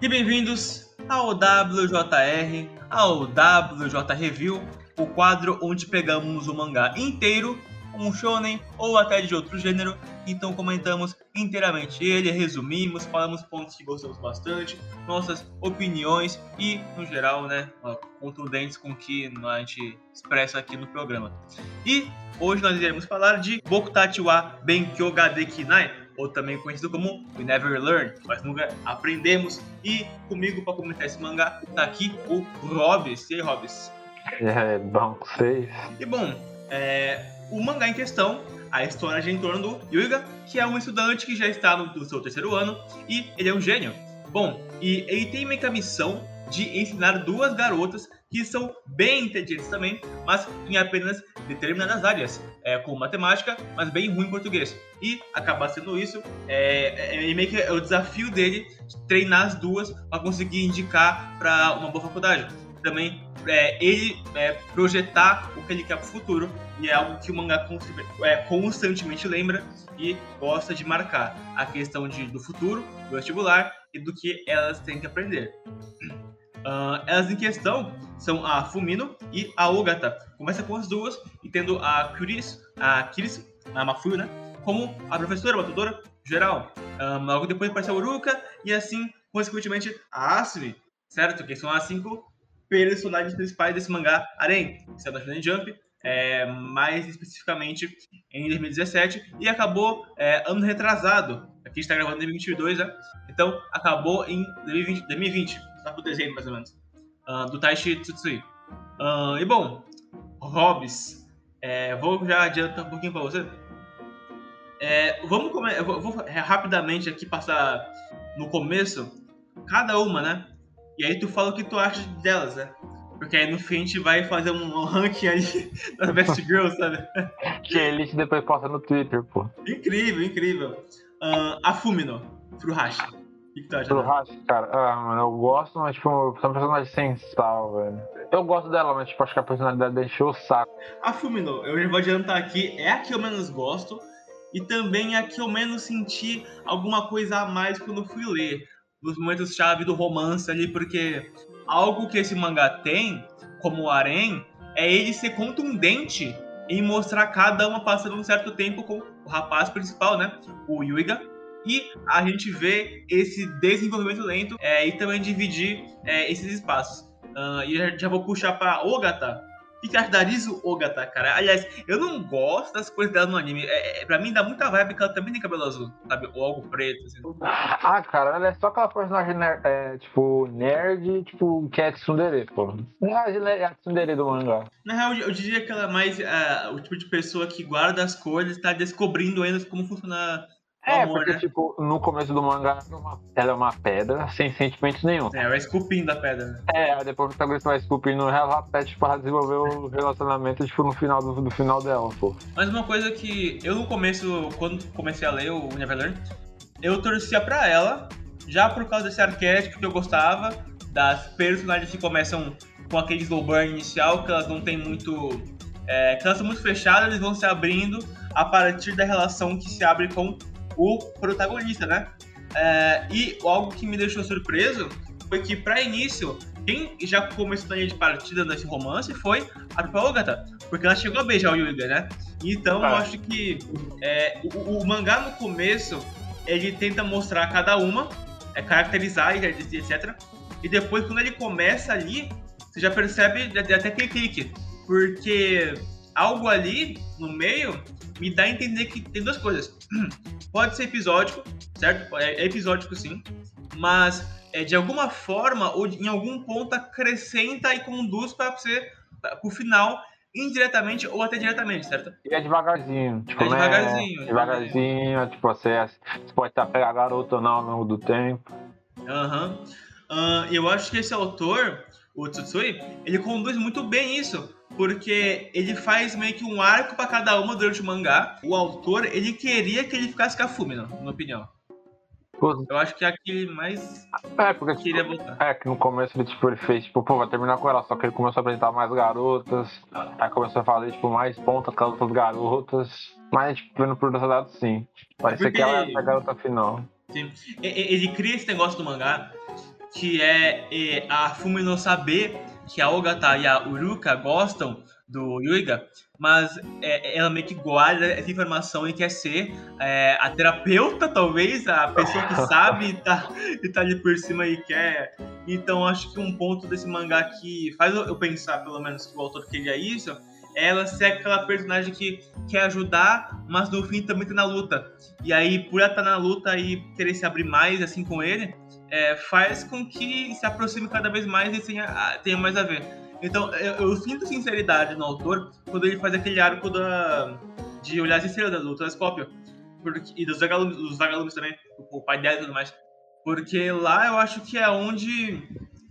E bem-vindos ao WJR, ao WJ Review, o quadro onde pegamos o mangá inteiro, um shonen ou até de outro gênero, então comentamos inteiramente ele, resumimos, falamos pontos que gostamos bastante, nossas opiniões e, no geral, né, contundentes com que a gente expressa aqui no programa. E hoje nós iremos falar de Bokutachi wa Benkyo ga Dekinai, ou também conhecido como We Never Learn, mas nunca aprendemos. E comigo para comentar esse mangá tá aqui o Robis. E aí, Robis? É, bom, vocês. E bom, é, o mangá em questão, a história gira em torno do Yuiga, que é um estudante que já está no seu terceiro ano e ele é um gênio. Bom, e ele tem meio que a missão de ensinar duas garotas que são bem inteligentes também, mas em apenas determinadas áreas, é, como matemática, mas bem ruim em português. E acaba sendo isso, é, é, é meio que é o desafio dele de treinar as duas para conseguir indicar para uma boa faculdade. Também é, ele é, projetar o que ele quer para o futuro, e é algo que o mangá é, constantemente lembra e gosta de marcar a questão de, do futuro, do vestibular e do que elas têm que aprender. Uh, elas em questão são a Fumino e a Ogata. Começa com as duas e tendo a Kuris, a Kiris, a Mafuyu, né? Como a professora, a tutora geral. Um, ah, logo depois aparece a Uruka e assim, consequentemente, a Asumi, certo? Que são as cinco personagens principais desse mangá Arém, que é da Shonen Jump, é, mais especificamente em 2017, e acabou é, ano retrasado. Aqui está gravando em 2022, né? Então acabou em 2020. 2020 tá pro desenho mais ou menos, uh, do Taishi Tsutsui. Uh, e bom, Hobbs, é, vou já adiantar um pouquinho para você. É, vamos comer, vou, vou rapidamente aqui passar no começo cada uma, né? E aí tu fala o que tu acha delas, né? Porque aí no fim a gente vai fazer um ranking aí das Best Girls, sabe? Que ele depois posta no Twitter, pô. Incrível, incrível. Uh, a Fumino, Furuhashi que, que tu acha? Hash, cara, ah, mano, eu gosto, mas tipo, são personagens sem sal, velho. Eu gosto dela, mas tipo, acho que a personalidade deixou o saco. A Fumino, eu já vou adiantar aqui, é a que eu menos gosto e também é a que eu menos senti alguma coisa a mais quando fui ler. Nos momentos chave do romance ali, porque algo que esse mangá tem, como o Arém, é ele ser contundente em mostrar cada uma passando um certo tempo com o rapaz principal, né? O Yuiga, e a gente vê esse desenvolvimento lento é, e também dividir é, esses espaços. Uh, e já, já vou puxar para Ogata. O que, que acha da Rizu Ogata, cara? Aliás, eu não gosto das coisas dela no anime. É, é, pra mim dá muita vibe que ela também tem cabelo azul, sabe? Ou algo preto, assim. Ah, cara, ela é só aquela personagem nerd, é, tipo, nerd, tipo, que é tsundere, pô. É a tsundere do mangá. Na real, eu diria que ela é mais uh, o tipo de pessoa que guarda as coisas e tá descobrindo ainda como funciona é, amor, porque, né? tipo, no começo do mangá ela é uma pedra sem sentimentos nenhum. É, vai esculpindo a pedra, né? É, depois o protagonista vai esculpindo ela, pede pra desenvolver o relacionamento, tipo, no final do, do final dela, pô. Mas uma coisa que eu no começo, quando comecei a ler o Neverland, eu torcia pra ela, já por causa desse arquétipo que eu gostava, das personagens que começam com aquele slow burn inicial, que elas não têm muito. É, que elas são muito fechadas, eles vão se abrindo a partir da relação que se abre com o protagonista, né? É, e algo que me deixou surpreso foi que, para início, quem já começou a linha de partida nesse romance foi a própria porque ela chegou a beijar o Yuga, né? Então, ah. eu acho que é, o, o, mangá no começo ele tenta mostrar cada uma, é, caracterizar e etc. E depois, quando ele começa ali, você já percebe até aquele clique, porque algo ali no meio me dá a entender que tem duas coisas. Pode ser episódico, certo? É, é episódico sim, mas é, de alguma forma ou em algum ponto acrescenta e conduz para você para o final indiretamente ou até diretamente, certo? E é devagarzinho. Tipo, é devagarzinho. Né? Devagarzinho, tipo, você, você pode estar pegando a garota ou não ao longo do tempo. Aham. Uhum. Uh, eu acho que esse autor, o Tsutsui, ele conduz muito bem isso porque ele faz meio que um arco para cada uma durante o mangá. O autor, ele queria que ele ficasse com a Fumino, na minha opinião. Eu acho que é aquele mais é, porque, tipo, queria voltar. É, que no começo ele, tipo, ele fez, tipo, pô, vai terminar com ela, só que ele começou a apresentar mais garotas, aí começou a fazer, tipo, mais pontas com as outras garotas, mas, tipo, no por outro lado, sim. Parece porque... que ela é a garota final. Sim. Ele cria esse negócio do mangá que é, é a Fumino saber que a Ogata e a Uruka gostam do Yuiga, mas é, ela meio que guarda essa informação e quer ser é, a terapeuta, talvez, a pessoa que sabe e tá, e tá ali por cima e quer. Então acho que um ponto desse mangá que faz eu pensar, pelo menos, que o autor queria isso, é ela ser aquela personagem que quer ajudar, mas no fim também tá na luta. E aí, por ela estar tá na luta e querer se abrir mais assim com ele, é, faz com que se aproxime cada vez mais e tenha, tenha mais a ver. Então, eu, eu, sinto sinceridade no autor quando ele faz aquele arco da, de olhar as estrelas do telescópio. Porque, e dos vagalumes, dos vagalumes também, o, pai dela e tudo mais. Porque lá eu acho que é onde.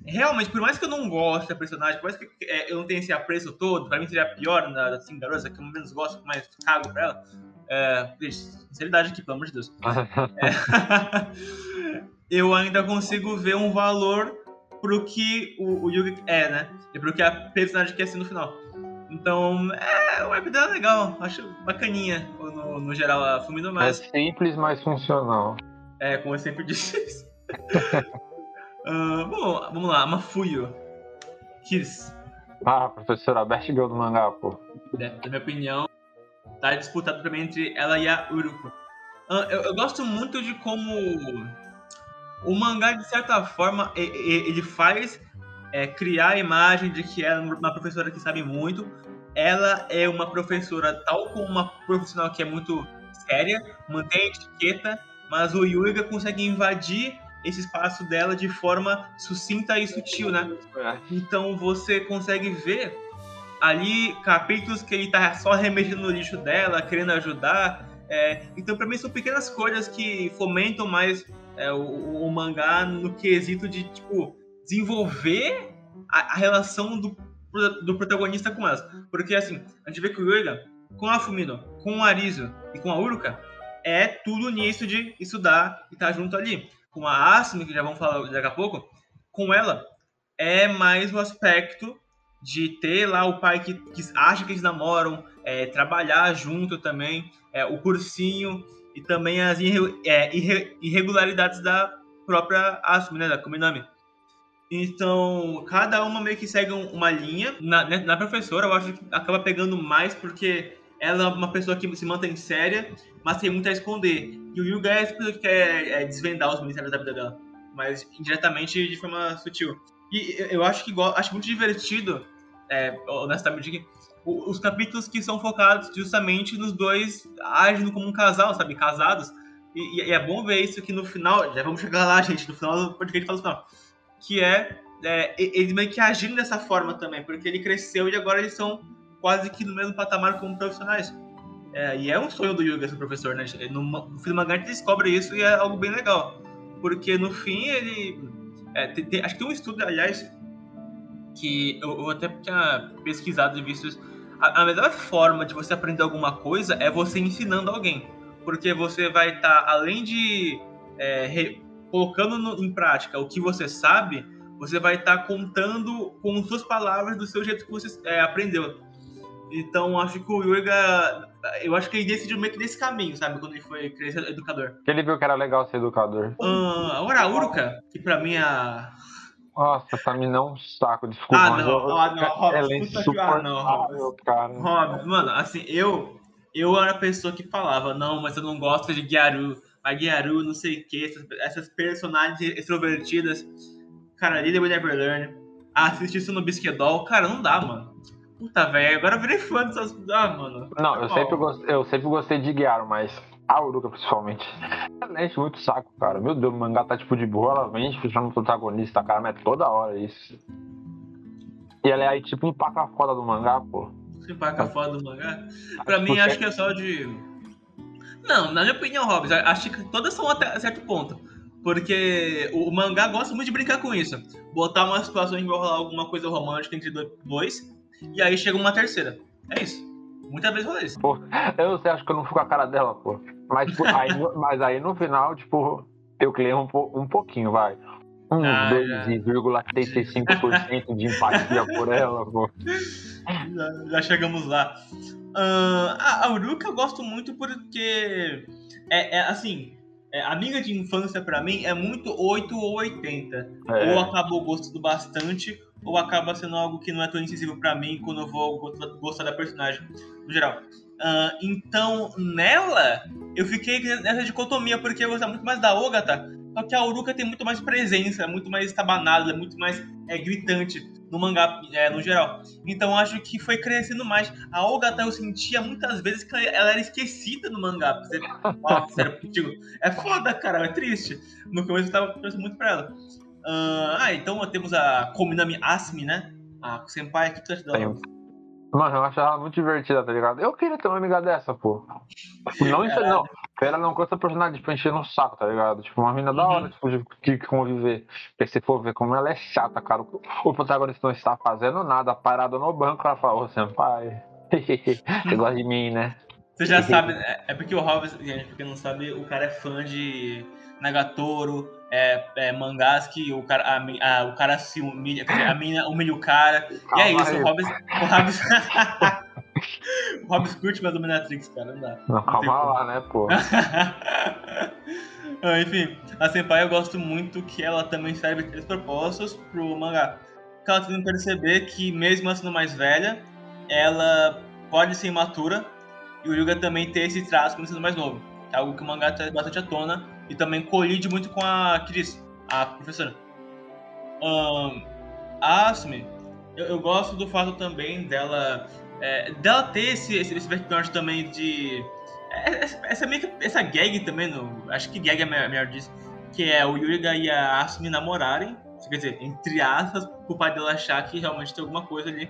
Realmente, por mais que eu não goste da personagem, por mais que é, eu não tenha esse apreço todo, pra mim seria pior na da Cingarosa, que eu menos gosto, mais cago pra ela. É, sinceridade aqui, pelo amor de Deus. é, eu ainda consigo ver um valor pro que o, o Yugi é, né? E pro que a personagem quer ser no final. Então, é, o webdam é legal, acho bacaninha, no, no geral, a Fumino mais. É simples, mas funcional. É, como eu sempre disse. uh, bom, vamos lá, Mafuyo. Kirs. Ah, professora, best girl do mangá, pô. É, na minha opinião, tá disputado também entre ela e a Uruko. Uh, eu, eu gosto muito de como o mangá, de certa forma, ele faz é, criar a imagem de que ela é uma professora que sabe muito. Ela é uma professora tal como uma profissional que é muito séria, mantém a etiqueta, mas o Yuiga consegue invadir esse espaço dela de forma sucinta e sutil, né? Então você consegue ver ali capítulos que ele tá só remexendo no lixo dela, querendo ajudar. É, então, para mim, são pequenas coisas que fomentam mais é, o, o, mangá no quesito de, tipo, desenvolver a, a, relação do, do protagonista com elas. Porque, assim, a gente vê que o Yuiga, com a Fumino, com o Arizo e com a Uruka, é tudo nisso de estudar e estar tá junto ali. Com a Asumi, que já vamos falar daqui a pouco, com ela, é mais o aspecto de ter lá o pai que, que acha que eles namoram, é, trabalhar junto também, é, o cursinho, e também as é, irregularidades da própria Asumi, né, da Kominami. Então, cada uma meio que segue uma linha. Na, né, na professora, eu acho que acaba pegando mais porque ela é uma pessoa que se mantém séria, mas tem muito a esconder. E o Yuga é a que quer é, desvendar os mistérios da vida dela, mas indiretamente de forma sutil. E eu acho que acho muito divertido, é, honestamente, os capítulos que são focados justamente nos dois agindo como um casal, sabe? Casados. E, e, é bom ver isso que no final, já vamos chegar lá, gente, no final do podcast fala final, que é, é eles meio que agindo dessa forma também, porque ele cresceu e agora eles são quase que no mesmo patamar como profissionais. É, e é um sonho do Yuga, esse professor, né? No, no a gente descobre isso e é algo bem legal. Porque no fim ele. É, tem, tem, acho que tem um estudo, aliás, que eu, eu até tinha pesquisado e visto isso a, a, melhor forma de você aprender alguma coisa é você ensinando alguém. Porque você vai estar, tá, além de é, re, colocando no, em prática o que você sabe, você vai estar tá contando com suas palavras do seu jeito que você é, aprendeu. Então, acho que o Yuga, eu acho que ele decidiu meio que nesse caminho, sabe? Quando ele foi crescer educador. Ele viu que era legal ser educador. Uh, agora, a Uruka, que pra mim é a nossa, pra mim não é um saco, desculpa. Ah, não, ah, não, Rob, ela é insuportável, não, Rob. cara. Rob, mano, assim, eu, eu era a pessoa que falava, não, mas eu não gosto de Gyaru, a Gyaru, não sei o que, essas, essas, personagens extrovertidas. Cara, Lily Neverlearn, assistir isso no Bisquedol, cara, não dá, mano. Puta, velho, agora eu virei fã dessas. Ah, mano. Não, eu sempre, gostei, eu sempre gostei de Gyaru, mas a Uruka, principalmente. Ela enche muito saco, cara. Meu Deus, o mangá tá tipo de boa, ela vem fechando o protagonista, cara, mas é toda hora isso. E ela é aí tipo um paca foda do mangá, pô. Empaca foda do mangá? Pra mim, acho que é só de. Não, na minha opinião, Hobbs, acho que todas são até certo ponto. Porque o mangá gosta muito de brincar com isso. Botar uma situação em que vai rolar alguma coisa romântica entre dois, e aí chega uma terceira. É isso. Muitas vezes rola isso. Pô, eu não sei, acho que eu não fico com a cara dela, pô. Mas, tipo, aí, mas aí no final, tipo, eu criei um, um pouquinho, vai. Um ah, 2,35% de empatia por ela, pô. Já, já chegamos lá. Uh, a Uruka eu gosto muito porque é, é, assim, é, amiga de infância pra mim é muito 8 ou 80. É. Ou acabou gostando bastante, ou acaba sendo algo que não é tão incisivo pra mim quando eu vou go- gostar da personagem, no geral. Ah, então, nela, eu fiquei nessa dicotomia, porque eu gostava muito mais da Ogata, só que a Uruka tem muito mais presença, é muito mais estabanada, é muito mais é, gritante no mangá, é, no geral. Então, acho que foi crescendo mais. A Ogata, eu sentia muitas vezes que ela, era esquecida no mangá. Você, ó, sério, contigo. É foda, cara, é triste. No começo eu tava torcendo muito pra ela. Ah, ah, então temos a Kominami Asmi, né? A Senpai, que tu acha dela? Mano, eu acho ela muito divertida, tá ligado? Eu queria ter uma amiga dessa, pô. Tipo, Não isso, não. Ela não de personagem pra encher no saco, tá ligado? Tipo, uma mina da Uhum. hora, tipo, de, de conviver. Porque se for ver como ela é chata, cara. O, protagonista não está fazendo nada, parado no banco, ela fala, ô senpai. Você gosta de mim, né? Você já sabe, é, é porque o Hobbes, gente, porque não sabe, o cara é fã de Nagatoro, é, é, mangás que o cara, a, a- o cara se humilha, quer dizer, a mina humilha o cara. e é Calma isso, aí. o Hobbes. O Hobbes, o Hobbes curte mais Dominatrix, cara, não dá. Não, calma como. lá, né, pô? Ah, Enfim, a Senpai eu gosto muito que ela também serve três propósitos pro mangá. Que ela tem que perceber que, mesmo sendo mais velha, ela pode ser imatura e o Yuga também tem esse traço quando sendo mais novo. É algo que o mangá traz bastante à tona e também colide muito com a Chris, a professora. Ahn, a Asumi, eu, eu gosto do fato também dela é, dela ter esse, esse, esse background também de. é, Essa, essa, meio que- essa gag também, no, acho que gag é melhor, melhor disso, que é o Yuga e a Asumi namorarem, quer dizer, entre aspas, pro pai dela achar que realmente tem alguma coisa ali.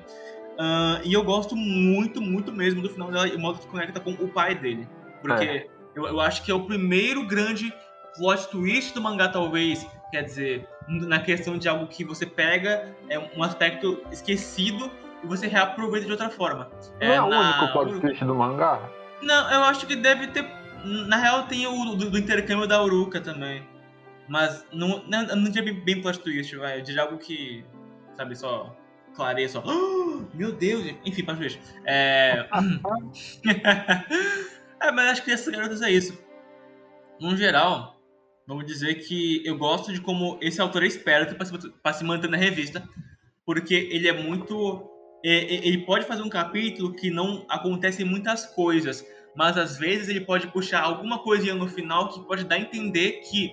Ahn, e eu gosto muito, muito mesmo do final dela e o modo que conecta com o pai dele. Porque eu, eu acho que é o primeiro grande plot twist do mangá, talvez. Quer dizer, na questão de algo que você pega, é um aspecto esquecido e você reaproveita de outra forma. Não é o na- único plot twist do mangá? Não, eu acho que deve ter. Na real, tem o do, do intercâmbio da Uruka também. Mas não, não, não tinha bem, plot twist, vai. De algo que, sabe, só clareia, só. "Ah, meu Deus! Enfim, plot twist. É. é, mas acho que essas garotas é isso. No geral, vamos dizer que eu gosto de como esse autor é esperto pra se, se manter na revista. Porque ele é muito. é- é- Ele pode fazer um capítulo que não acontecem muitas coisas, mas às vezes ele pode puxar alguma coisinha no final que pode dar a entender que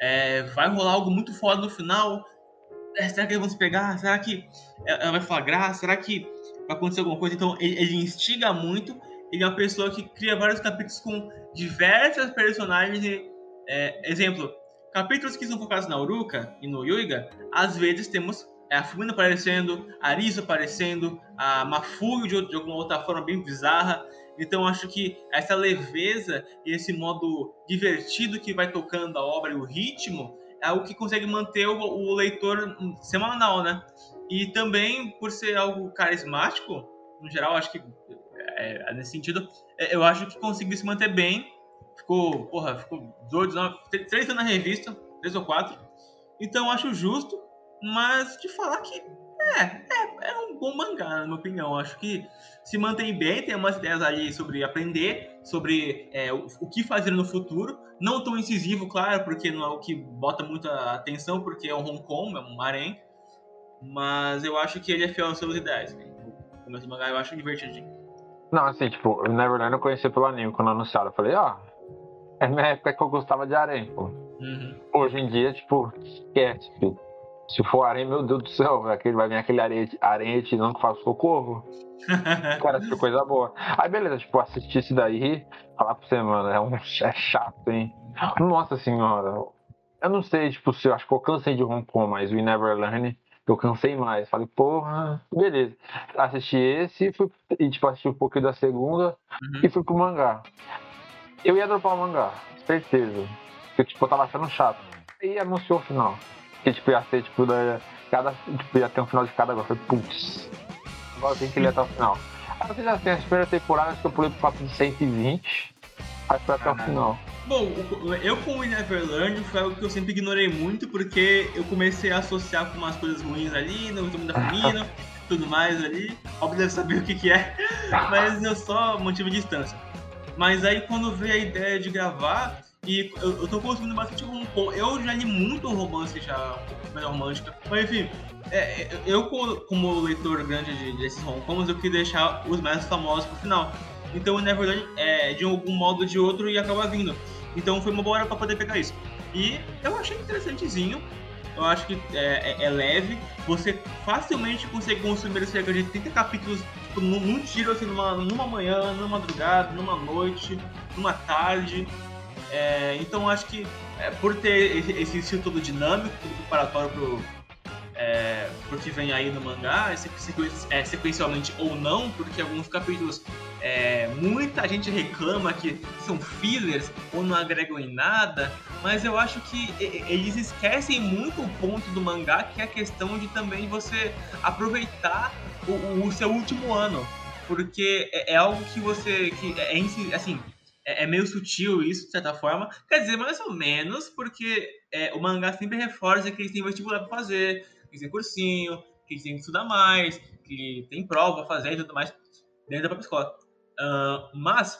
é, vai rolar algo muito foda no final. É, será que eles vão se pegar? Será que ela vai flagrar? Será que vai acontecer alguma coisa? Então ele, ele instiga muito. Ele é uma pessoa que cria vários capítulos com diversas personagens. É, exemplo, capítulos que são focados na Uruka e no Yuiga, às vezes temos é, a Fumina aparecendo, a Arisa aparecendo, a Mafuyu de, de alguma outra forma bem bizarra. Então acho que essa leveza e esse modo divertido que vai tocando a obra e o ritmo é algo que consegue manter o, o leitor semanal, né? E também por ser algo carismático, no geral, acho que é, nesse sentido, é, eu acho que conseguiu se manter bem. Ficou, porra, ficou 18, 19, três anos na revista, três ou quatro. Então acho justo, mas te falar que é, é, é um bom mangá, na minha opinião. Acho que se mantém bem, tem umas ideias ali sobre aprender, sobre é, o, o que fazer no futuro. Não tão incisivo, claro, porque não é o que bota muita atenção, porque é um Hong Kong, é um harém. Mas eu acho que ele é fiel aos seus ideais. Né? O começo do mangá eu acho divertidinho. Não, assim, tipo, o Neverland eu conheci pelo anime quando anunciaram. Eu falei, ó, é minha época que eu gostava de harém, pô. Uhum. Hoje em dia, tipo, esquece, filho. Se for harém, meu Deus do céu, aquele, vai vir aquele areia não que faz socorro. Cara, é coisa boa. Aí beleza, tipo, assistir isso daí, falar pra você, mano, é, um, é chato, hein? Nossa senhora. Eu não sei, tipo, se eu acho que eu cansei de Hong Kong, mas o We Never Learn, eu cansei mais. Falei, porra, beleza. Assisti esse fui, e, tipo, assisti um pouquinho da segunda Uhum. e fui pro mangá. Eu ia dropar o mangá, certeza. Porque, tipo, eu tava achando chato. E anunciou o final. Que, tipo, ia ser, tipo, da, cada, tipo, ia ter um final de cada agora. Eu falei, putz, agora tem que ir até o final. Aí você já tem a primeira temporada, acho que eu pulei pro papo de 120. Aí foi até o final. Bom, eu com o Neverland foi algo que eu sempre ignorei muito, porque eu comecei a associar com umas coisas ruins ali, no resumo da família, tudo mais ali. Óbvio deve saber o que, que é, mas eu só mantive distância. Mas aí quando veio a ideia de gravar, E eu, eu tô consumindo bastante romance. Eu já li muito romance já, comédia romântica. Mas enfim, é, é eu como leitor grande de, desses romcoms, eu queria deixar os mais famosos pro final. Então o Neverland, é, de algum modo ou de outro, ia acabar vindo. Então foi uma boa hora pra poder pegar isso. E eu achei interessantezinho. Eu acho que é, é, é leve. Você facilmente consegue consumir cerca de 30 capítulos num, num tiro, assim, numa, numa manhã, numa madrugada, numa noite, numa tarde. É, então acho que é, por ter esse, esse estilo todo dinâmico, tudo preparatório pro, é, porque vem aí no mangá, é, sequencialmente ou não, porque alguns capítulos é, muita gente reclama que são fillers ou não agregam em nada, mas eu acho que eles esquecem muito o ponto do mangá, que é a questão de também você aproveitar o, o seu último ano, porque é, é algo que você que é, é assim é, é, meio sutil isso, de certa forma. Quer dizer, mais ou menos, porque é, o mangá sempre reforça que eles têm vestibular pra fazer, que eles têm cursinho, que eles têm que estudar mais, que tem prova pra fazer e tudo mais dentro da própria escola. Uh, mas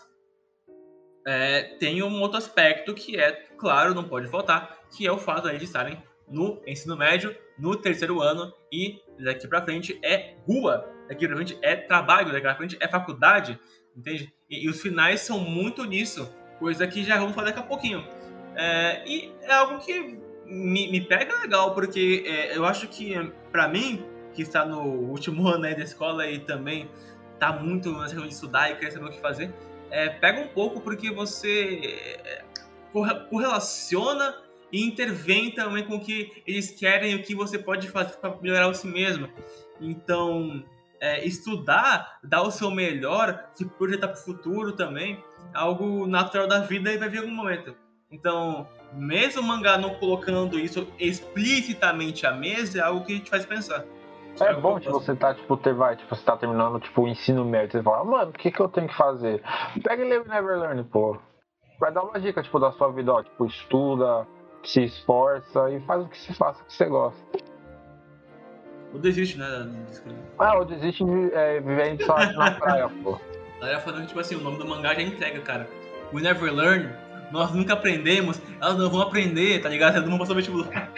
é, tem um outro aspecto que é, claro, não pode faltar, que é o fato de estarem no ensino médio, no terceiro ano, e daqui pra frente é rua, daqui pra frente é trabalho, daqui pra frente é faculdade, entende? E, e, os finais são muito nisso, coisa que já vamos falar daqui a pouquinho. É, e é algo que me, me pega legal, porque é, eu acho que, para mim, que está no último ano aí da escola e também tá muito nessa questão de estudar e quer saber o que fazer, é, pega um pouco porque você é, correlaciona e intervém também com o que eles querem e o que você pode fazer para melhorar o si mesmo. Então, é, estudar, dar o seu melhor, se projetar para o futuro também, algo natural da vida e vai vir algum momento. Então, mesmo o mangá não colocando isso explicitamente à mesa, é algo que gente faz pensar. É, bom tipo, você tá, tipo, ter, vai, tipo, você tá terminando, tipo, o ensino médio, você fala, mano, o que que eu tenho que fazer? Pega e lê o Neverlearn, pô. Vai dar uma dica, tipo, da sua vida, ó, tipo, estuda, se esforça e faz o que você faça, o que você gosta. Ou desiste, né? Ah, ou desiste de é, viver só na praia, pô. Ela ia falando que, tipo assim, o nome do mangá já entrega, cara. We never learn, nós nunca aprendemos, elas não vão aprender, tá ligado? Elas não vão passar o vestibular.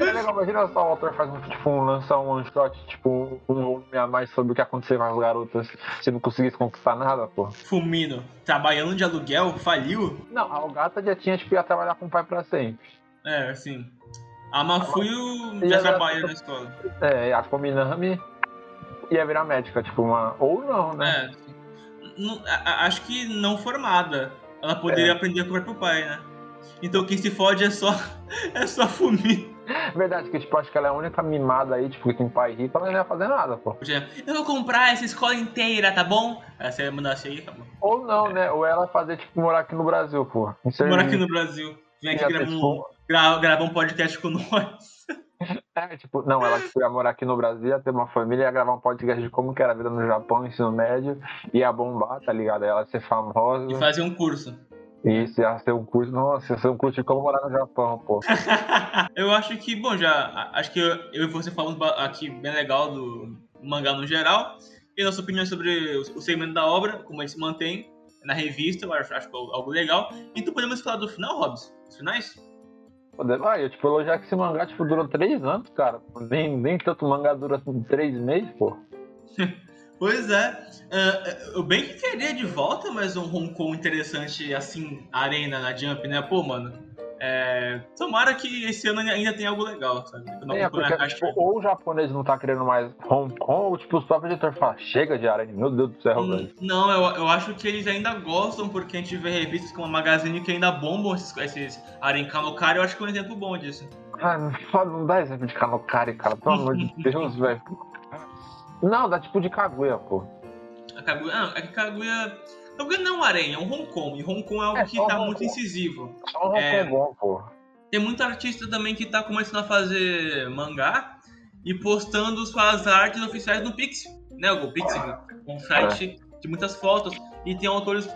É legal, imagina só o autor faz tipo, um, lançar um one shot, tipo, um volume a mais sobre o que aconteceu com as garotas se não conseguisse conquistar nada, pô. Fumino, trabalhando de aluguel, faliu? Não, a gata já tinha, tipo, ia trabalhar com o pai pra sempre. É, assim. A Mafuyu já trabalha na escola. É, a Kominami ia virar médica, tipo, uma. Ou não, né? É. Não, acho que não formada. Ela poderia é. aprender com o próprio pai, né? Então quem se fode é só. é só Fumi. Verdade, que tipo, acho que ela é a única mimada aí, tipo, que tem pai rico, ela não ia fazer nada, pô. Eu vou comprar essa escola inteira, tá bom? Aí você mandasse aí, acabou. Ou não, é. né? Ou ela fazer, tipo, morar aqui no Brasil, pô. Morar aqui no Brasil. Vem aqui gravar um, gravar um podcast com nós. É, tipo, não, ela tipo, ia morar aqui no Brasil, ia ter uma família, ia gravar um podcast de como que era a vida no Japão, ensino médio, ia bombar, tá ligado? Ela ia ser famosa. E fazer um curso. Isso, ia ser um curso, nossa, um curso de como morar no Japão, pô. eu acho que, bom, já, acho que eu, eu e você falamos aqui bem legal do mangá no geral, e nossa opinião sobre o, o segmento da obra, como ele se mantém na revista, eu acho, acho algo legal. Então podemos falar do final, Robson? Os finais? Ah, eu tipo, elogiar que esse mangá tipo, durou três anos, cara. Nem, nem tanto mangá dura assim, três meses, pô. pois é. Uh, eu bem que queria de volta, mas um Hong Kong interessante assim, arena na Jump, né? Pô, mano. É, tomara que esse ano ainda tenha algo legal, sabe? É, porque, tipo, ou o japonês não tá querendo mais Hong Kong, ou tipo, os próprios editores falam, chega de arena, meu Deus do céu, hum, velho. Não, eu, eu acho que eles ainda gostam, porque a gente vê revistas como a Magazine que ainda bombam esses, esses Aren Kanokari, eu acho que é um exemplo bom disso. Ah, não, não dá exemplo de Kanokari, cara, pelo amor de Deus, velho. Não, dá tipo de Kaguya, pô. A Kaguya, ah, é que Kaguya Kaguya não é um aranha, é um Hong Kong. E Hong Kong é algo é, que tá muito incisivo. Só Hong é, Kong bom, pô. Tem muito artista também que tá começando a fazer mangá e postando suas artes oficiais no Pixel, né? O Pixel, um site é. de muitas fotos. E tem autores que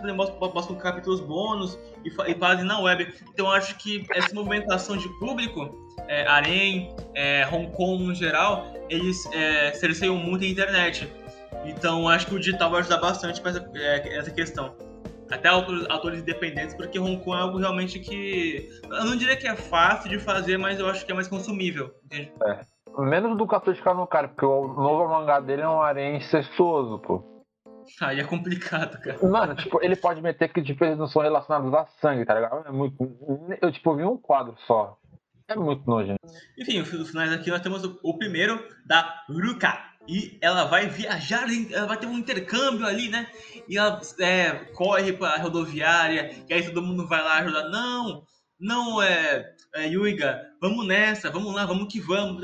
postam capítulos bônus e, e fazem na web. Então eu acho que essa movimentação de público, é, Arém, é, Hong Kong no geral, eles é, cerceiam muito a internet. Então acho que o digital vai ajudar bastante para essa, é, essa questão. até autores, autores independentes, porque Hong Kong é algo realmente que. Eu não diria que é fácil de fazer, mas eu acho que é mais consumível, entende? É. Menos do Catuxa cara, porque o novo mangá dele é um harém incestuoso, pô. Aí é complicado, cara. Mano, tipo, ele pode meter que tipo, eles não são relacionados a sangue, tá ligado? É muito. Eu, tipo, vi um quadro só. É muito nojento. Enfim, os finais aqui nós temos o, o primeiro da Ruka. E ela vai viajar, ela vai ter um intercâmbio ali, né? E ela é, corre pra rodoviária, e aí todo mundo vai lá ajudar. Não, não é, é Yuiga, vamos nessa, vamos lá, vamos que vamos.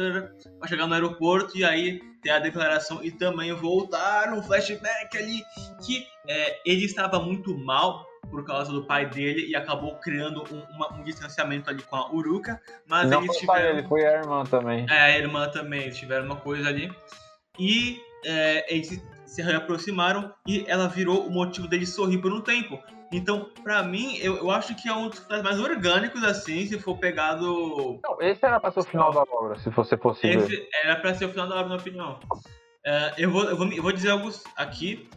Vai chegar no aeroporto e aí tem a declaração e também voltar um flashback ali que é, ele estava muito mal por causa do pai dele e acabou criando um, uma, um distanciamento ali com a Uruka, mas Não eles tiveram... ele, foi a irmã também. É, a irmã também, eles tiveram uma coisa ali. E é, eles se reaproximaram e ela virou o motivo dele sorrir por um tempo. Então, pra mim, eu, eu acho que é um dos mais orgânicos, assim, se for pegado. Não, esse era pra ser o final da obra, se você fosse esse ver. Era pra ser o final da obra, na minha opinião. Uh, eu, vou, eu, vou, eu vou dizer algo aqui.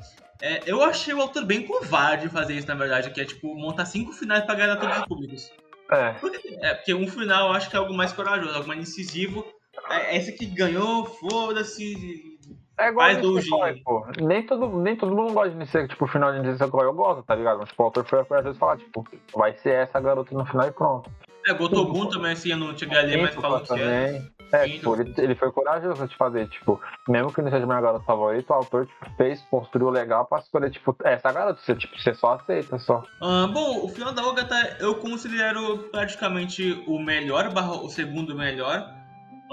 É, eu achei o autor bem covarde fazer isso, na verdade, que é tipo montar cinco finais pra agradar todos os públicos. É. Porque, é, porque um final eu acho que é algo mais corajoso, algo mais incisivo. É, esse que ganhou, foda-se, é igual Faz do pô. Nem todo, nem todo mundo gosta de Nisei, tipo, o final de Nisei eu gosto, tá ligado? Mas, tipo, o autor foi às vezes falar, tipo, vai ser essa garota no final e pronto. É, Gotobun também, assim, eu não cheguei ali, mas falou que é. É, tipo, ele, ele foi corajoso de fazer, tipo, mesmo que não seja minha garota favorita, o autor tipo, fez, construiu legal pra escolher, tipo, essa garota, você, tipo, você só aceita, só. Ah, bom, o final da Ogata eu considero praticamente o melhor, barra o segundo melhor.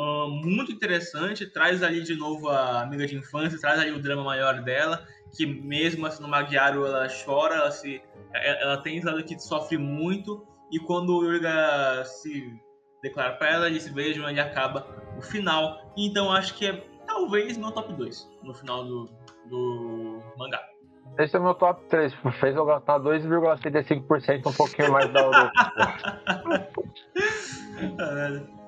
Uh, muito interessante, traz ali de novo a amiga de infância, traz ali o drama maior dela, que mesmo assim no Magyaro ela chora, ela, se, ela tem esse lado que sofre muito, e quando o Yurga se declara para ela, eles se beijam, ele acaba o final. Então acho que é talvez meu top 2 no final do, do mangá. Esse é o meu top 3, tipo, fez eu gastar 2,75% um pouquinho mais da Europa.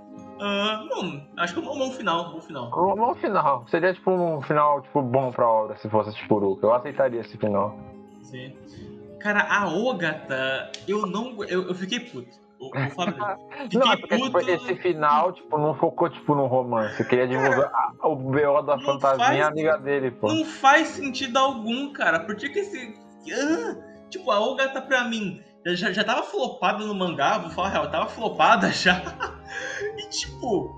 Uh, bom, acho que é um bom final, um bom final. Um bom final. Seria tipo um final tipo, bom pra obra se fosse tipo. Eu aceitaria esse final. Sim. Cara, a Ogata, eu não. Eu, eu fiquei puto. O, Fiquei não, é porque, tipo, puto... tipo, esse final, tipo, não focou, tipo, no romance. Queria desenvolver a, o BO da fantasminha amiga dele, pô. Não faz sentido algum, cara. Por que que esse... Ah, tipo, a Ogata pra mim já, já tava flopada no mangá, vou falar a real, tava flopada já. tipo,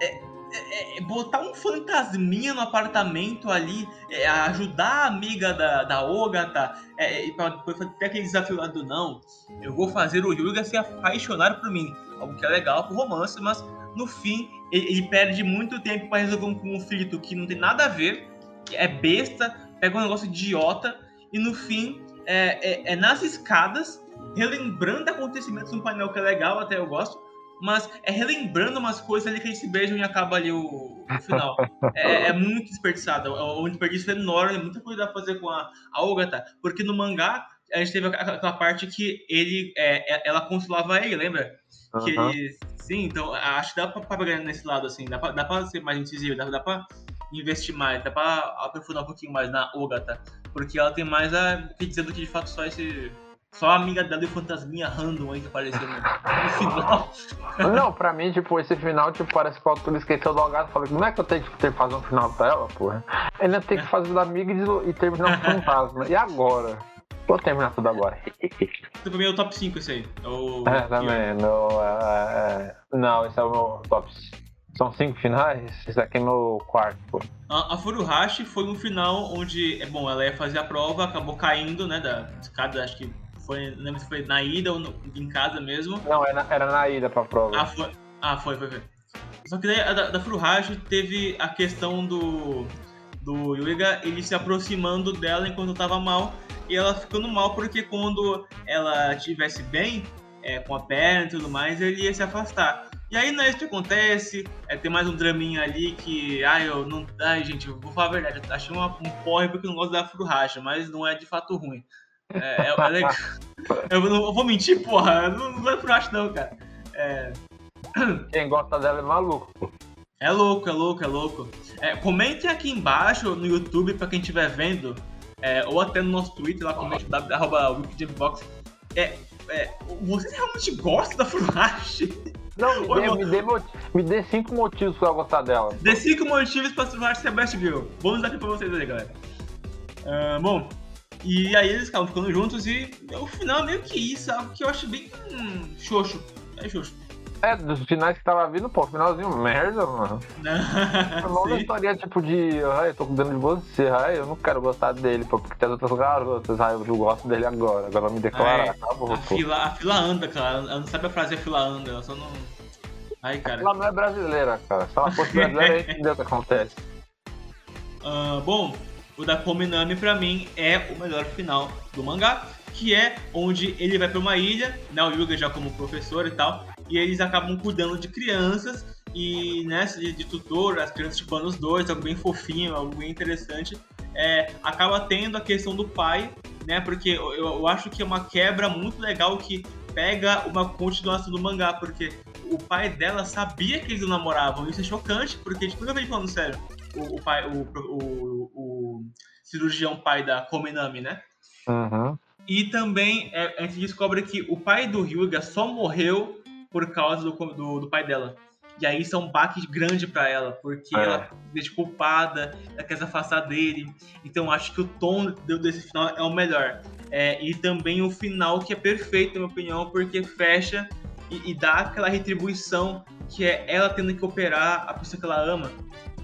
é, é, é, botar um fantasminha no apartamento ali, é, ajudar a amiga da, da Ogata, é, pra depois ter aquele desafio lá do não, eu vou fazer o Yuga se apaixonar por mim. Algo que é legal pro romance, mas no fim ele, ele perde muito tempo para resolver um conflito que não tem nada a ver, é besta, pega um negócio idiota, e no fim é, é, é nas escadas relembrando acontecimentos no painel que é legal, até eu gosto, mas é relembrando umas coisas ali que eles se beijam e acaba ali o, o final. é, é, muito desperdiçado, é um desperdício enorme, muita coisa dá pra fazer com a, a Ogata, porque no mangá a gente teve aquela parte que ele, é, é, ela consolava ele, lembra? Uhum. Que ele, sim, então acho que dá pra, pra pegar nesse lado, assim, dá pra, dá pra ser mais incisivo, dá, dá pra investir mais, dá pra aprofundar um pouquinho mais na Ogata, porque ela tem mais a que dizer do que de fato só esse só a amiga dela e o fantasminha random aí que apareceu no, no final. Não, pra mim, tipo, esse final, tipo, parece que o autor esqueceu do Algato. Falei, como é que eu tenho que ter fazer um final pra ela, porra? Ainda tem que fazer da amiga e, e terminar o fantasma. E agora? Vou terminar tudo agora. Então, pra mim é o top 5 esse aí. É, o... é também. No, é, é... Não, esse é o meu top são cinco finais? Esse aqui é meu quarto, pô. A, a Furuhashi foi um final onde, é bom, ela ia fazer a prova, acabou caindo, né, da escada, acho que foi, não lembro se foi na ida ou no, em casa mesmo. Não, era, era na ida pra prova. Ah, foi. Ah, foi, foi, foi. Só que daí a da, da Furuhashi teve a questão do, do Yuiga ele se aproximando dela enquanto tava mal e ela ficando mal porque quando ela estivesse bem, é, com a perna e tudo mais, ele ia se afastar. E aí não é isso que acontece, é, tem mais um draminha ali que, ai, eu não. Ai, gente, eu vou falar a verdade, eu achei uma, um porre porque eu não gosto da Furuhashi, mas não é de fato ruim. É, é, é legal. eu não eu vou mentir, porra. Não, não vai pro acho, não, cara. É... Quem gosta dela é maluco. É louco, é louco, é louco. É, comentem aqui embaixo no YouTube, pra quem estiver vendo, é, ou até no nosso Twitter, lá com o arroba Wikijambox. É, é, você realmente gosta da Furuhashi? Não, me dê, me, dê, me dê cinco motivos pra eu gostar dela. Dê cinco motivos pra Furuhashi ser a Best Girl. Vamos dar aqui pra vocês aí, galera. Uh, bom, e aí eles acabam ficando juntos e o final é meio que isso, algo que eu acho bem hum, xoxo. É xoxo. É, dos finais que tava vindo, pô, finalzinho, merda, mano. não uma história tipo de, ai, eu tô cuidando de você, ai, eu não quero gostar dele, pô, porque tem outras garotas, ai, eu gosto dele agora, agora me declarar, é, acabou, a Fila, a fila anda, cara, ela não sabe a frase a fila anda, ela só não... Ai, cara. Ela não é brasileira, cara, se ela fosse brasileira, a gente entendeu o que acontece. Uh, bom, o da Kominami pra mim é o melhor final do mangá, que é onde ele vai pra uma ilha, né, o Yuga já como professor e tal, e eles acabam cuidando de crianças e nessa né, de, tutor, as crianças chupando os dois, algo bem fofinho, algo bem interessante. É, acaba tendo a questão do pai, né? Porque eu, eu acho que é uma quebra muito legal que pega uma continuação do mangá, porque o pai dela sabia que eles namoravam. Isso é chocante, porque, tipo, eu falando sério, o, o pai, o, o, o, cirurgião pai da Kominami, né? Uhum. E também é, a gente descobre que o pai do Ryuga só morreu por causa do, do, do pai dela. E aí isso é um baque grande para ela, porque é. ela deixa culpada, ela quer se afastar dele. Então acho que o tom desse final é o melhor. É, e também o final que é perfeito, na minha opinião, porque fecha e, e, dá aquela retribuição que é ela tendo que operar a pessoa que ela ama.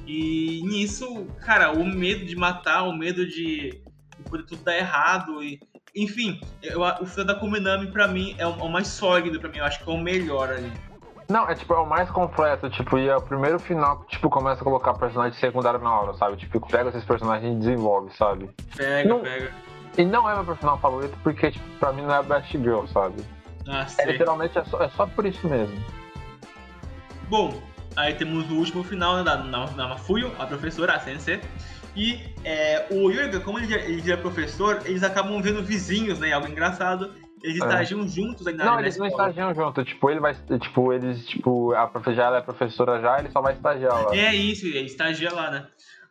E nisso, cara, o medo de matar, o medo de, de poder tudo dar errado e enfim, eu, o filme da Kuminami pra mim é o, é o mais sólido pra mim, eu acho que é o melhor ali. Não, é tipo, é o mais completo, tipo, e é o primeiro final que, tipo, começa a colocar personagem secundário na hora, sabe? Tipo, pega esses personagens e desenvolve, sabe? Pega, não, pega. E não é meu personagem favorito porque, tipo, pra mim não é a Best Girl, sabe? Ah, é, literalmente é só, é só por isso mesmo. Bom, aí temos o último final né, da, na, na Mafuyo, a professora, a Sensei. E é, o Yurga, como ele, ele é professor, eles acabam vendo vizinhos, né? Algo engraçado. Eles é. estagiam juntos ainda Não, eles não estagiam juntos. Tipo, ele vai. Tipo, eles, tipo, a professora ela é professora já, ele só vai estagiar lá. É isso, ele estagia lá, né?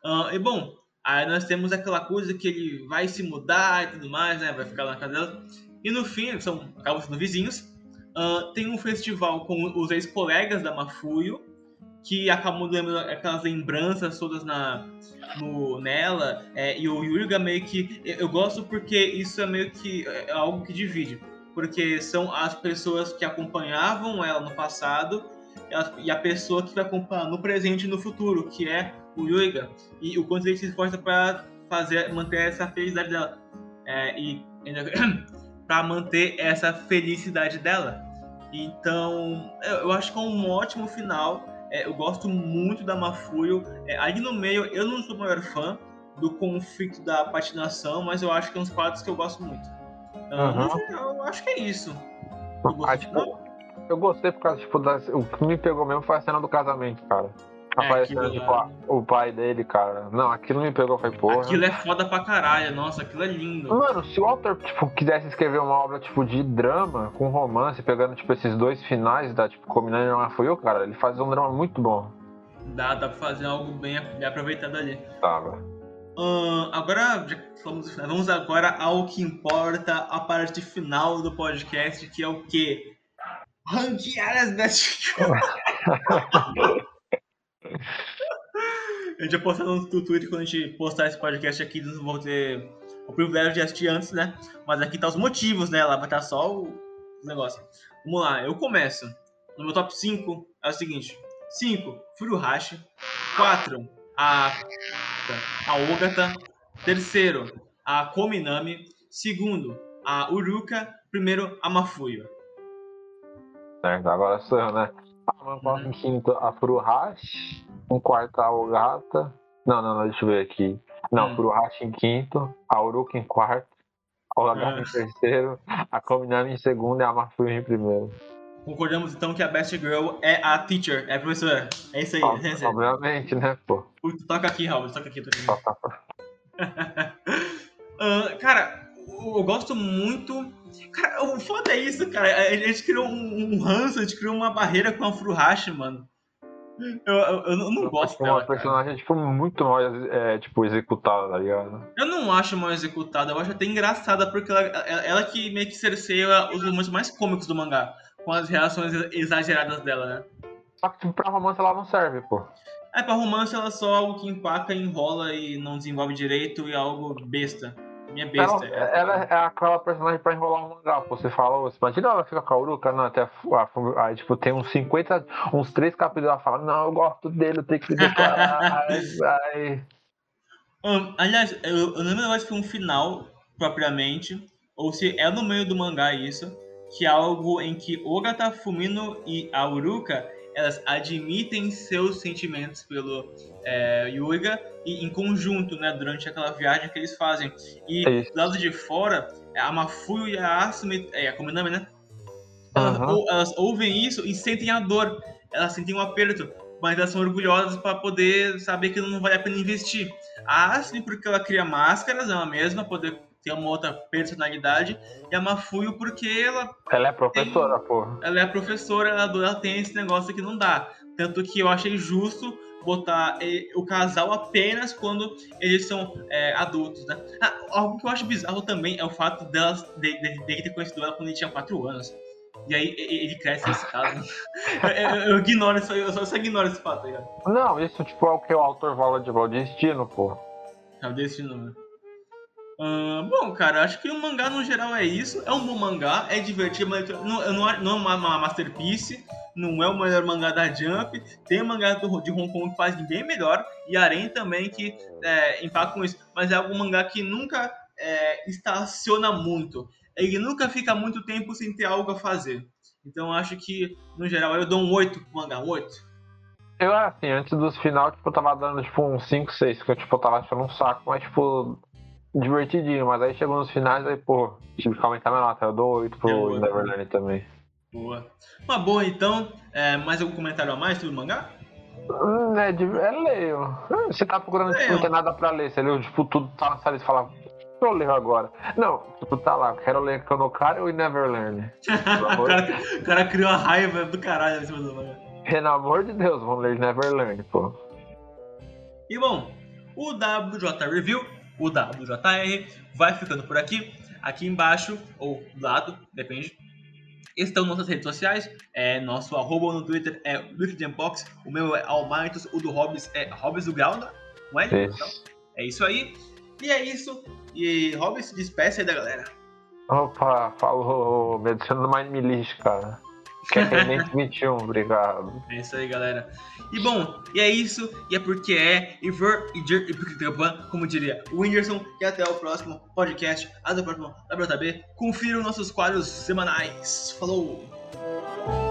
Uh, e bom, aí nós temos aquela coisa que ele vai se mudar e tudo mais, né? Vai ficar lá na casa dela. E no fim, eles são, acabam sendo vizinhos. Uh, tem um festival com os ex-colegas da Mafuyo que acabam lembrando aquelas lembranças todas na, no, nela. É, e o Yurga meio que. Eu gosto porque isso é meio que é algo que divide. Porque são as pessoas que acompanhavam ela no passado e a pessoa que vai acompanhar no presente e no futuro, que é o Yurga. E o quanto ele se esforça para fazer, manter essa felicidade dela. É, e para manter essa felicidade dela. Então, eu acho que é um ótimo final é, eu gosto muito da Mafuyo. É, ali no meio, eu não sou o maior fã do conflito da patinação, mas eu acho que é uns quadros que eu gosto muito. Então, uhum. eu acho que é isso. Ah, tipo, eu gostei por causa, tipo, das, o que me pegou mesmo foi a cena do casamento, cara. Aparecendo, é, tipo, lá... o pai dele, cara. Não, aquilo me pegou, foi porra. Aquilo é foda pra caralho, nossa, aquilo é lindo. Mano, se o autor, tipo, quisesse escrever uma obra, tipo, de drama, com romance, pegando, tipo, esses dois finais da, tipo, combinando uma foi eu, cara, ele faz um drama muito bom. Dá, dá pra fazer algo bem, bem aproveitado ali. Tava. Uh, agora, falamos, vamos agora ao que importa, a parte final do podcast, que é o quê? Ranquear as best A gente vai postar no Twitter quando a gente postar esse podcast aqui, não vou ter o privilégio de assistir antes, né? Mas aqui tá os motivos, né? Lá vai estar tá só o negócio. Vamos lá, eu começo. No meu top 5 é o seguinte: 5, Furuhashi. 4, a, a Ogata. Terceiro, a Kominami. Segundo, a Uruka. Primeiro, a Mafuyo. Certo, agora sou eu, né? Uhum. Em quinto, a Furuhashi. Em quarto, a Ogata. Não, não, não, deixa eu ver aqui. Não, hum. Furuhashi em quinto, a Uruka em quarto, a Ogata em terceiro, a Kominami em segundo e a Mafuyu em primeiro. Concordamos então que a Best Girl é a teacher, é a professora. É isso aí. Ob é obviamente, né, pô? Toca aqui, Raul, toca aqui, toca aqui. uh, cara, eu gosto muito. Cara, o foda é isso, cara. A gente criou um, um ranço, a gente criou uma barreira com a Furuhashi, mano. Eu, eu, eu não, gosto tipo, dela. uma personagem tipo, muito mal é, tipo, executada, tá ligado? Eu não acho mal executada, eu acho até engraçada, porque ela, ela que meio que cerceia os momentos mais cômicos do mangá, com as reações exageradas dela, né? Só que tipo, pra romance ela não serve, pô. É, pra romance ela é só algo que empaca, enrola e não desenvolve direito e é algo besta. Minha besta. Ela, ela é aquela personagem pra enrolar um mangá. Você fala, você imagina ela fica com a Uruka, não, até aí, tipo, tem uns 50, uns 3 capítulos, ela fala, não, eu gosto dele, eu tenho que declarar. aí, um, aliás, eu, eu não lembro se foi um final, propriamente, ou se é no meio do mangá isso, que é algo em que Ogata, Fumino e a Uruka elas admitem seus sentimentos pelo é, Yuiga e em conjunto, né, durante aquela viagem que eles fazem. E é do lado de fora, a Mafuyu e a Asumi, é, a Kominami, né? Elas, uhum. ou, elas, ouvem isso e sentem a dor, elas sentem um aperto, mas elas são orgulhosas para poder saber que não vale a pena investir. A Asumi, porque ela cria máscaras, ela mesma, poder ter uma outra personalidade, e a Mafuyo porque ela. Ela é professora, tem, pô. Ela é professora, ela, ela tem esse negócio que não dá. Tanto que eu achei justo botar eh, o casal apenas quando eles são é, adultos, né? Ah, algo que eu acho bizarro também é o fato delas de, de, de, ter conhecido ela quando ele tinha 4 anos. E aí ele cresce nesse caso. eu, eu, eu, ignoro isso, eu só, eu só ignoro esse fato. Tá não, isso tipo é o que o autor fala de o destino, pô. É o destino, né? Uh, bom, cara, acho que o mangá no geral é isso. É um bom mangá, é divertido, mas não, não, não é uma, uma masterpiece, não é o melhor mangá da Jump. Tem o mangá do, de Hong Kong que faz bem melhor, e Arém também que é, empata com isso. Mas é algum mangá que nunca é, estaciona muito. Ele nunca fica muito tempo sem ter algo a fazer. Então acho que, no geral, eu dou um 8 pro mangá, um 8. Eu, assim, antes dos final, tipo, eu tava dando, tipo, um 5, 6, porque, tipo, eu tava achando um saco, mas, tipo, divertidinho, mas aí chegou nos finais, aí, pô, tive que aumentar minha nota. Eu dou 8 pro Neverland também. Boa. Uma boa, então. É, mais algum comentário a mais sobre o mangá? Hum, é, de, é leio. Você tá procurando, tipo, não tem nada pra ler. Você leu, tipo, tudo tá na sala e fala, eu ler agora. Não, tipo, tá lá, quero ler Kanokari e Neverland. o, cara, o cara criou a raiva do caralho em cima do mangá. Pelo amor de Deus, vamos ler Neverland, pô. E bom, o WJ Review o WJR, vai ficando por aqui. Aqui embaixo, ou do lado, depende. Estão nossas redes sociais. É, nosso arroba no Twitter é WickedJambox. O meu é Almightus. O do Hobbs é Hobbs do Ground. Não é? Então, é isso aí. E é isso. E Hobbs despeça aí da galera. Opa, falou. Me adiciona no Mind List, cara. Que é 21, obrigado. É isso aí, galera. E bom, e é isso, e é porque é, e for, e jer, e porque como diria o Whindersson, e até o próximo podcast, até o próximo WTB. Os nossos quadros semanais. Falou!